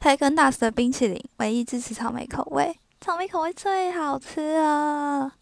培根大师的冰淇淋唯一支持草莓口味，草莓口味最好吃了。